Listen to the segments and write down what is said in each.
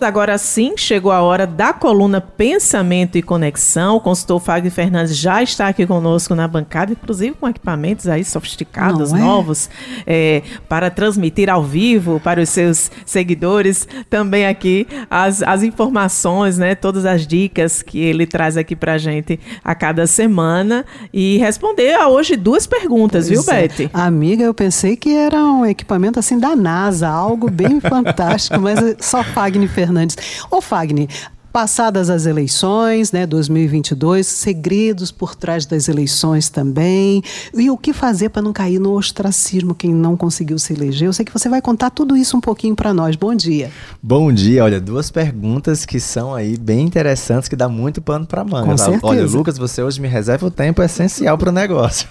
Agora sim, chegou a hora da coluna Pensamento e Conexão. O consultor Fagner Fernandes já está aqui conosco na bancada, inclusive com equipamentos aí sofisticados, é? novos, é, para transmitir ao vivo para os seus seguidores. Também aqui as, as informações, né, todas as dicas que ele traz aqui para a gente a cada semana e responder a hoje duas perguntas, pois viu, é. Beth? Amiga, eu pensei que era um equipamento assim da NASA, algo bem fantástico, mas só Fagner Fernandes Fernandes. Ô, Fagner, passadas as eleições, né, 2022, segredos por trás das eleições também, e o que fazer para não cair no ostracismo quem não conseguiu se eleger. Eu sei que você vai contar tudo isso um pouquinho para nós. Bom dia. Bom dia. Olha, duas perguntas que são aí bem interessantes que dá muito pano para manga. Com certeza. Olha, Lucas, você hoje me reserva o tempo essencial para o negócio.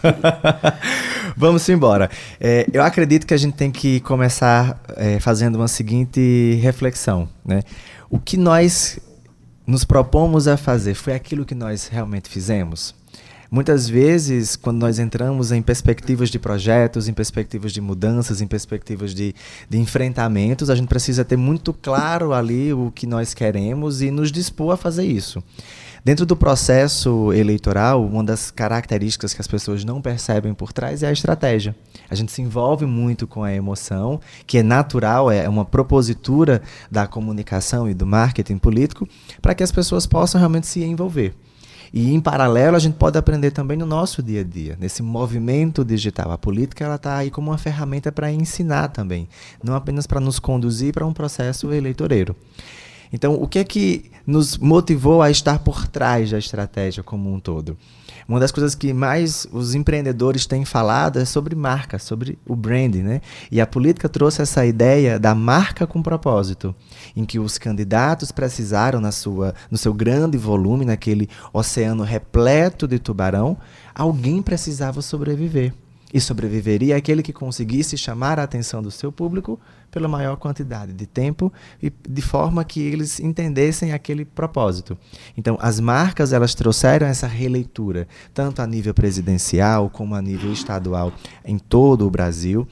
Vamos embora. É, eu acredito que a gente tem que começar é, fazendo uma seguinte reflexão, né? O que nós nos propomos a fazer foi aquilo que nós realmente fizemos? Muitas vezes, quando nós entramos em perspectivas de projetos, em perspectivas de mudanças, em perspectivas de, de enfrentamentos, a gente precisa ter muito claro ali o que nós queremos e nos dispor a fazer isso. Dentro do processo eleitoral, uma das características que as pessoas não percebem por trás é a estratégia. A gente se envolve muito com a emoção, que é natural, é uma propositura da comunicação e do marketing político, para que as pessoas possam realmente se envolver. E em paralelo a gente pode aprender também no nosso dia a dia, nesse movimento digital. A política ela está aí como uma ferramenta para ensinar também, não apenas para nos conduzir para um processo eleitoreiro. Então, o que é que nos motivou a estar por trás da estratégia como um todo? Uma das coisas que mais os empreendedores têm falado é sobre marca, sobre o branding, né? E a política trouxe essa ideia da marca com propósito, em que os candidatos precisaram na sua, no seu grande volume, naquele oceano repleto de tubarão, alguém precisava sobreviver. E sobreviveria aquele que conseguisse chamar a atenção do seu público pela maior quantidade de tempo e de forma que eles entendessem aquele propósito. Então, as marcas elas trouxeram essa releitura, tanto a nível presidencial como a nível estadual em todo o Brasil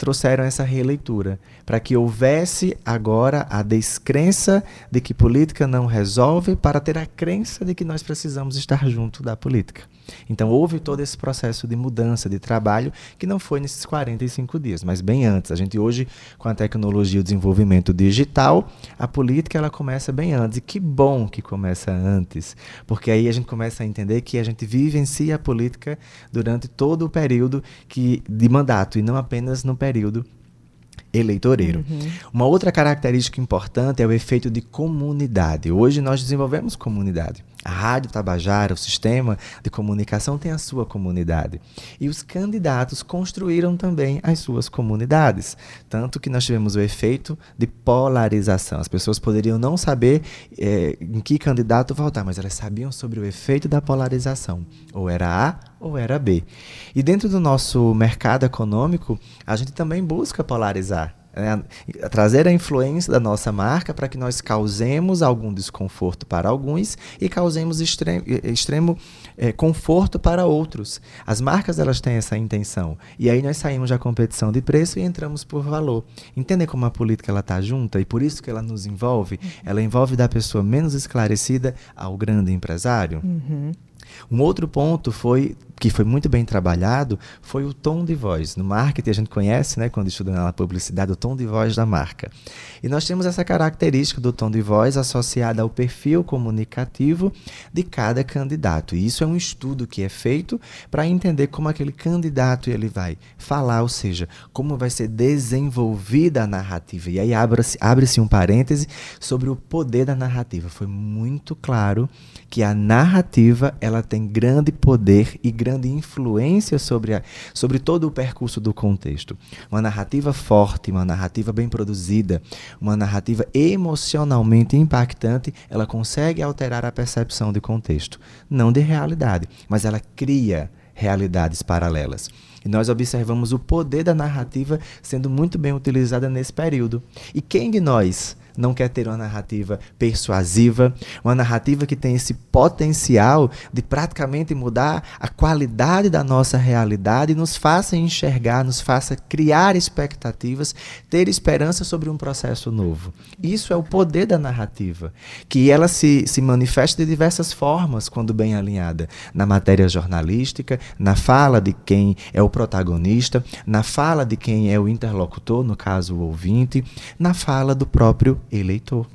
trouxeram essa releitura, para que houvesse agora a descrença de que política não resolve, para ter a crença de que nós precisamos estar junto da política. Então houve todo esse processo de mudança de trabalho que não foi nesses 45 dias, mas bem antes. A gente hoje, com a tecnologia e o desenvolvimento digital, a política ela começa bem antes. E que bom que começa antes, porque aí a gente começa a entender que a gente vivencia a política durante todo o período que, de mandato e não apenas no período eleitoreiro. Uhum. Uma outra característica importante é o efeito de comunidade. Hoje nós desenvolvemos comunidade. A Rádio Tabajara, o sistema de comunicação, tem a sua comunidade. E os candidatos construíram também as suas comunidades. Tanto que nós tivemos o efeito de polarização. As pessoas poderiam não saber é, em que candidato votar, mas elas sabiam sobre o efeito da polarização. Ou era A ou era B. E dentro do nosso mercado econômico, a gente também busca polarizar. É, trazer a influência da nossa marca para que nós causemos algum desconforto para alguns e causemos extremo, extremo é, conforto para outros. As marcas elas têm essa intenção e aí nós saímos da competição de preço e entramos por valor. Entendem como a política ela está junta e por isso que ela nos envolve? Ela envolve da pessoa menos esclarecida ao grande empresário. Uhum. Um outro ponto foi que foi muito bem trabalhado foi o tom de voz. No marketing a gente conhece, né, quando estuda na publicidade, o tom de voz da marca. E nós temos essa característica do tom de voz associada ao perfil comunicativo de cada candidato. E isso é um estudo que é feito para entender como aquele candidato ele vai falar, ou seja, como vai ser desenvolvida a narrativa. E aí abre-se abre um parêntese sobre o poder da narrativa. Foi muito claro que a narrativa ela tem grande poder e grande influência sobre, a, sobre todo o percurso do contexto. Uma narrativa forte, uma narrativa bem produzida, uma narrativa emocionalmente impactante, ela consegue alterar a percepção de contexto, não de realidade, mas ela cria realidades paralelas. E nós observamos o poder da narrativa sendo muito bem utilizada nesse período. E quem de nós não quer ter uma narrativa persuasiva, uma narrativa que tem esse potencial de praticamente mudar a qualidade da nossa realidade nos faça enxergar, nos faça criar expectativas, ter esperança sobre um processo novo. Isso é o poder da narrativa, que ela se, se manifesta de diversas formas quando bem alinhada, na matéria jornalística, na fala de quem é o protagonista, na fala de quem é o interlocutor, no caso o ouvinte, na fala do próprio eleitor.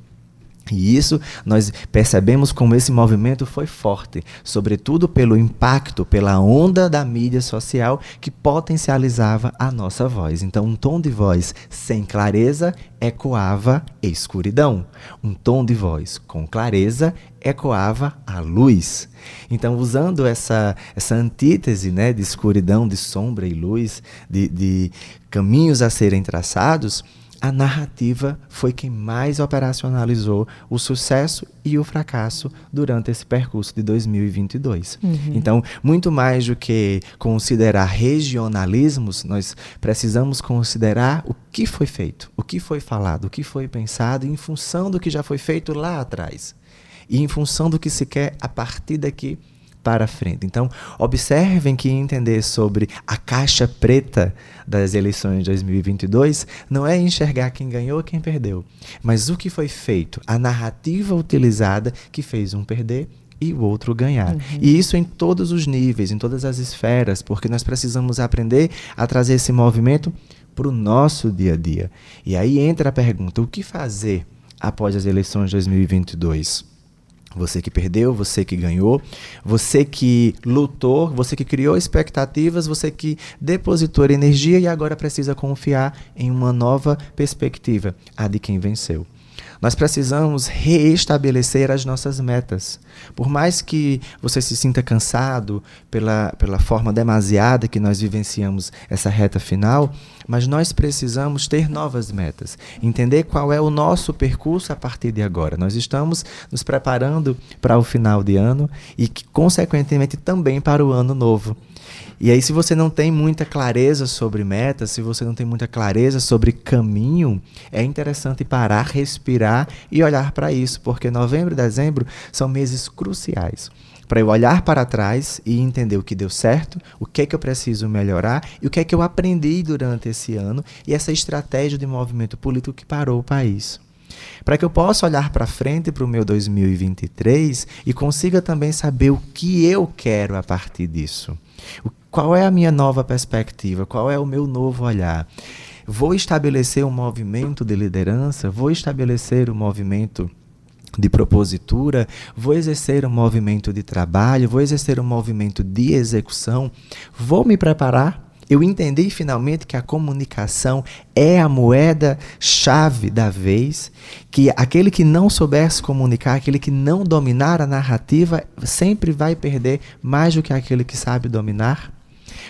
E isso nós percebemos como esse movimento foi forte, sobretudo pelo impacto, pela onda da mídia social que potencializava a nossa voz. Então, um tom de voz sem clareza ecoava escuridão. Um tom de voz com clareza ecoava a luz. Então, usando essa, essa antítese né, de escuridão, de sombra e luz, de, de caminhos a serem traçados, a narrativa foi quem mais operacionalizou o sucesso e o fracasso durante esse percurso de 2022. Uhum. Então, muito mais do que considerar regionalismos, nós precisamos considerar o que foi feito, o que foi falado, o que foi pensado em função do que já foi feito lá atrás e em função do que se quer a partir daqui para frente. Então, observem que entender sobre a caixa preta das eleições de 2022 não é enxergar quem ganhou ou quem perdeu, mas o que foi feito, a narrativa utilizada que fez um perder e o outro ganhar. Uhum. E isso em todos os níveis, em todas as esferas, porque nós precisamos aprender a trazer esse movimento para o nosso dia a dia. E aí entra a pergunta: o que fazer após as eleições de 2022? Você que perdeu, você que ganhou, você que lutou, você que criou expectativas, você que depositou energia e agora precisa confiar em uma nova perspectiva, a de quem venceu. Nós precisamos reestabelecer as nossas metas. Por mais que você se sinta cansado pela, pela forma demasiada que nós vivenciamos essa reta final, mas nós precisamos ter novas metas, entender qual é o nosso percurso a partir de agora. Nós estamos nos preparando para o final de ano e, consequentemente, também para o ano novo. E aí, se você não tem muita clareza sobre metas, se você não tem muita clareza sobre caminho, é interessante parar, respirar e olhar para isso, porque novembro e dezembro são meses cruciais para eu olhar para trás e entender o que deu certo, o que é que eu preciso melhorar e o que é que eu aprendi durante esse ano e essa estratégia de movimento político que parou o país. Para que eu possa olhar para frente para o meu 2023 e consiga também saber o que eu quero a partir disso. O qual é a minha nova perspectiva? Qual é o meu novo olhar? Vou estabelecer um movimento de liderança? Vou estabelecer um movimento de propositura, vou exercer um movimento de trabalho, vou exercer um movimento de execução, vou me preparar. Eu entendi finalmente que a comunicação é a moeda chave da vez, que aquele que não souber se comunicar, aquele que não dominar a narrativa, sempre vai perder mais do que aquele que sabe dominar.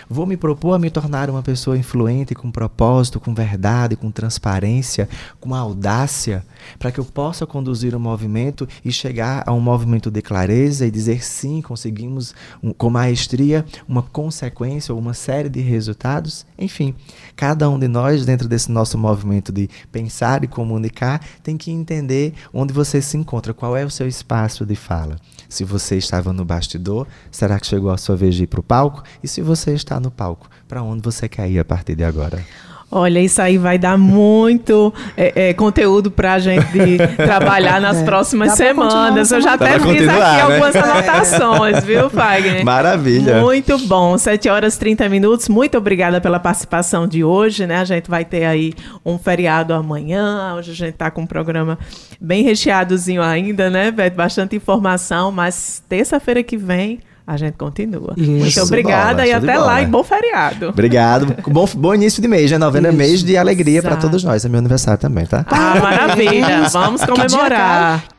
Vou me propor a me tornar uma pessoa influente, com propósito, com verdade, com transparência, com audácia, para que eu possa conduzir o um movimento e chegar a um movimento de clareza e dizer sim, conseguimos um, com maestria uma consequência ou uma série de resultados. Enfim, cada um de nós, dentro desse nosso movimento de pensar e comunicar, tem que entender onde você se encontra, qual é o seu espaço de fala. Se você estava no bastidor, será que chegou a sua vez de ir para o palco? E se você está no palco, para onde você quer ir a partir de agora? Olha, isso aí vai dar muito é, é, conteúdo para a gente trabalhar nas é. próximas semanas. Eu já até fiz aqui né? algumas anotações, viu, Fagner? Maravilha. Muito bom. 7 horas e 30 minutos. Muito obrigada pela participação de hoje, né? A gente vai ter aí um feriado amanhã. Hoje a gente está com um programa bem recheadozinho ainda, né, Beto? Bastante informação, mas terça-feira que vem a gente continua. Isso, Muito obrigada bola, e até lá e bom feriado. Obrigado. bom, bom início de mês, né? Novembro é mês de alegria para todos nós. É meu aniversário também, tá? Ah, maravilha. Vamos comemorar.